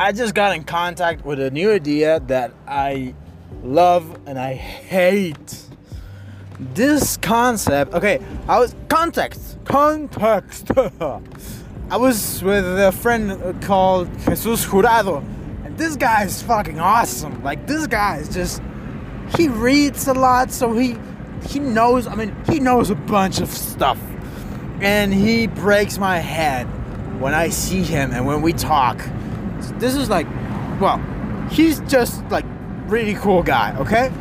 I just got in contact with a new idea that I love and I hate. This concept, okay, I was context, context. I was with a friend called Jesus Jurado, and this guy is fucking awesome. Like this guy is just he reads a lot, so he he knows. I mean, he knows a bunch of stuff, and he breaks my head when I see him and when we talk. This is like, well, he's just like really cool guy, okay?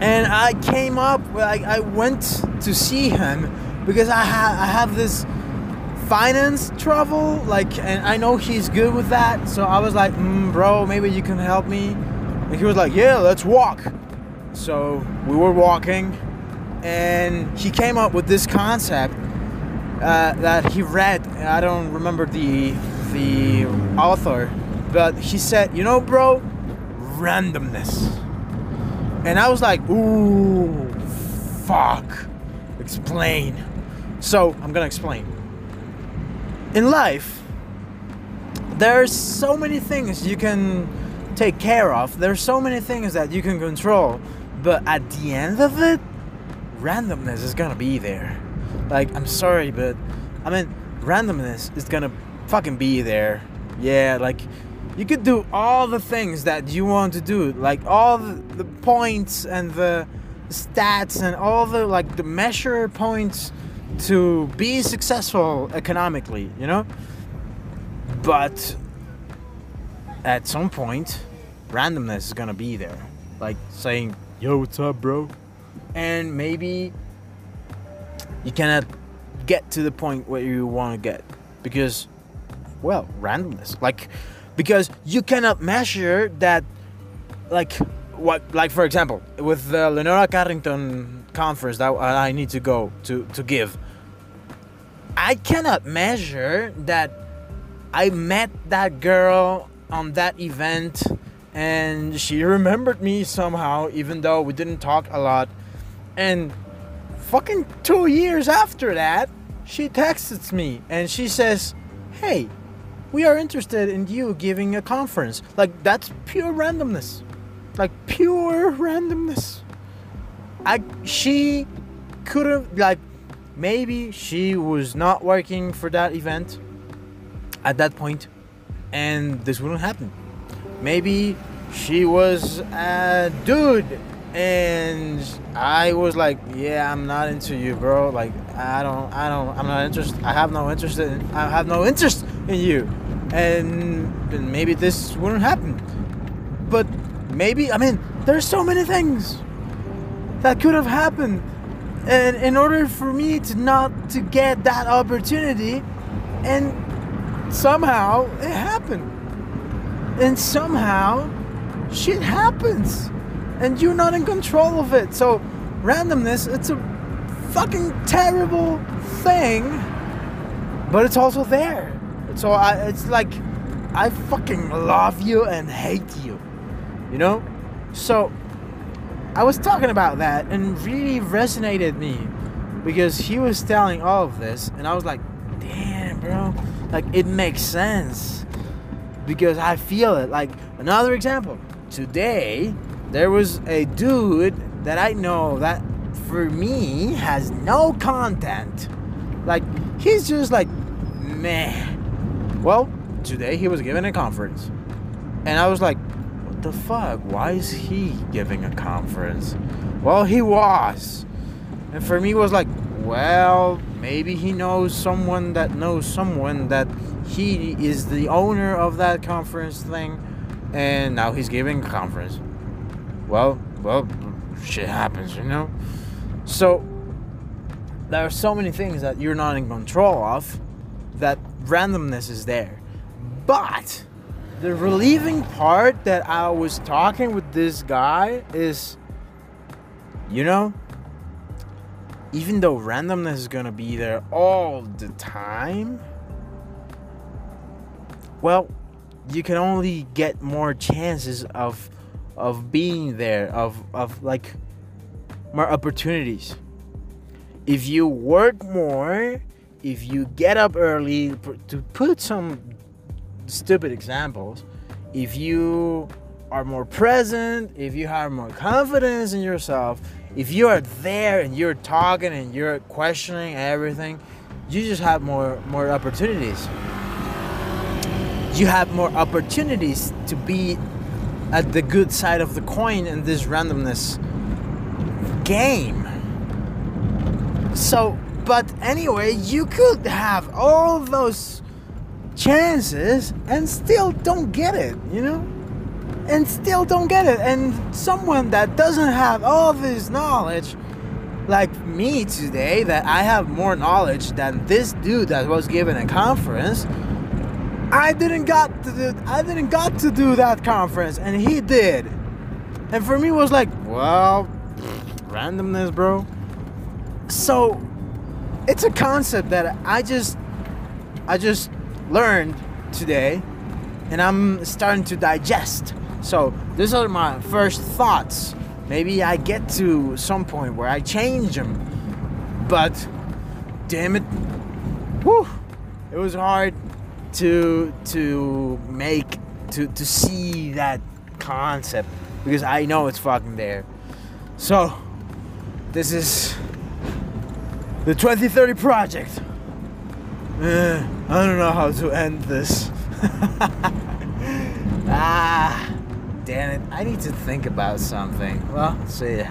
And I came up, I, I went to see him because I have I have this finance trouble, like, and I know he's good with that. So I was like, mm, bro, maybe you can help me. And he was like, yeah, let's walk. So we were walking, and he came up with this concept uh, that he read. I don't remember the the author, but he said, you know, bro, randomness. And I was like, ooh, fuck. Explain. So I'm gonna explain. In life, there's so many things you can take care of. There's so many things that you can control. But at the end of it, randomness is gonna be there. Like, I'm sorry, but I mean, randomness is gonna fucking be there. Yeah, like, you could do all the things that you want to do, like all the, the points and the stats and all the like the measure points to be successful economically, you know? But at some point, randomness is gonna be there. Like saying, yo, what's up, bro? And maybe you cannot get to the point where you want to get because, well, randomness. Like, because you cannot measure that, like, what, like for example, with the Leonora Carrington conference that I need to go to to give. I cannot measure that I met that girl on that event and she remembered me somehow even though we didn't talk a lot and fucking 2 years after that she texts me and she says hey we are interested in you giving a conference. Like that's pure randomness. Like pure randomness. I she could have like maybe she was not working for that event at that point and this wouldn't happen. Maybe she was a dude and i was like yeah i'm not into you bro. Like i don't i don't i'm not interested i have no interest in i have no interest in you. And, maybe this wouldn't happen. But maybe i mean there's so many things that could have happened. And in order for me to not to get that opportunity and somehow it happened. And somehow shit happens. And you're not in control of it. So randomness it's a fucking terrible thing but it's also there so I, it's like i fucking love you and hate you you know so I was talking about that and really resonated me because he was telling all of this and I was like, damn, bro, like it makes sense because I feel it. Like another example, today there was a dude that I know that for me has no content. Like he's just like, meh. Well, today he was giving a conference and I was like, what the fuck? Why is he giving a conference? Well, he was. And for me, was like, well, maybe he knows someone that knows someone that he is the owner of that conference thing, and now he's giving a conference. Well, well, shit happens, you know? So, there are so many things that you're not in control of that randomness is there. But the relieving part that I was talking with this guy is, you know, even though randomness is gonna be there all the time, well, you can only get more chances of of being there, of of like more opportunities. If you work more, if you get up early to put some stupid examples, if you are more present, if you have more confidence in yourself, if you are there and you're talking and you're questioning everything, you just have more more opportunities. You have more opportunities to be at the good side of the coin in this randomness game. So, but anyway, you could have all those chances and still don't get it, you know? And still don't get it. And someone that doesn't have all this knowledge, like me today, that I have more knowledge than this dude that was given a conference. I didn't got to do, I didn't got to do that conference and he did. And for me was like, well, randomness, bro. So it's a concept that I just I just learned today and I'm starting to digest. So these are my first thoughts. Maybe I get to some point where I change them. But damn it. Whew, it was hard to to make to to see that concept because I know it's fucking there. So this is the 2030 project. Uh, I don't know how to end this. ah, damn it. I need to think about something. Well, see ya.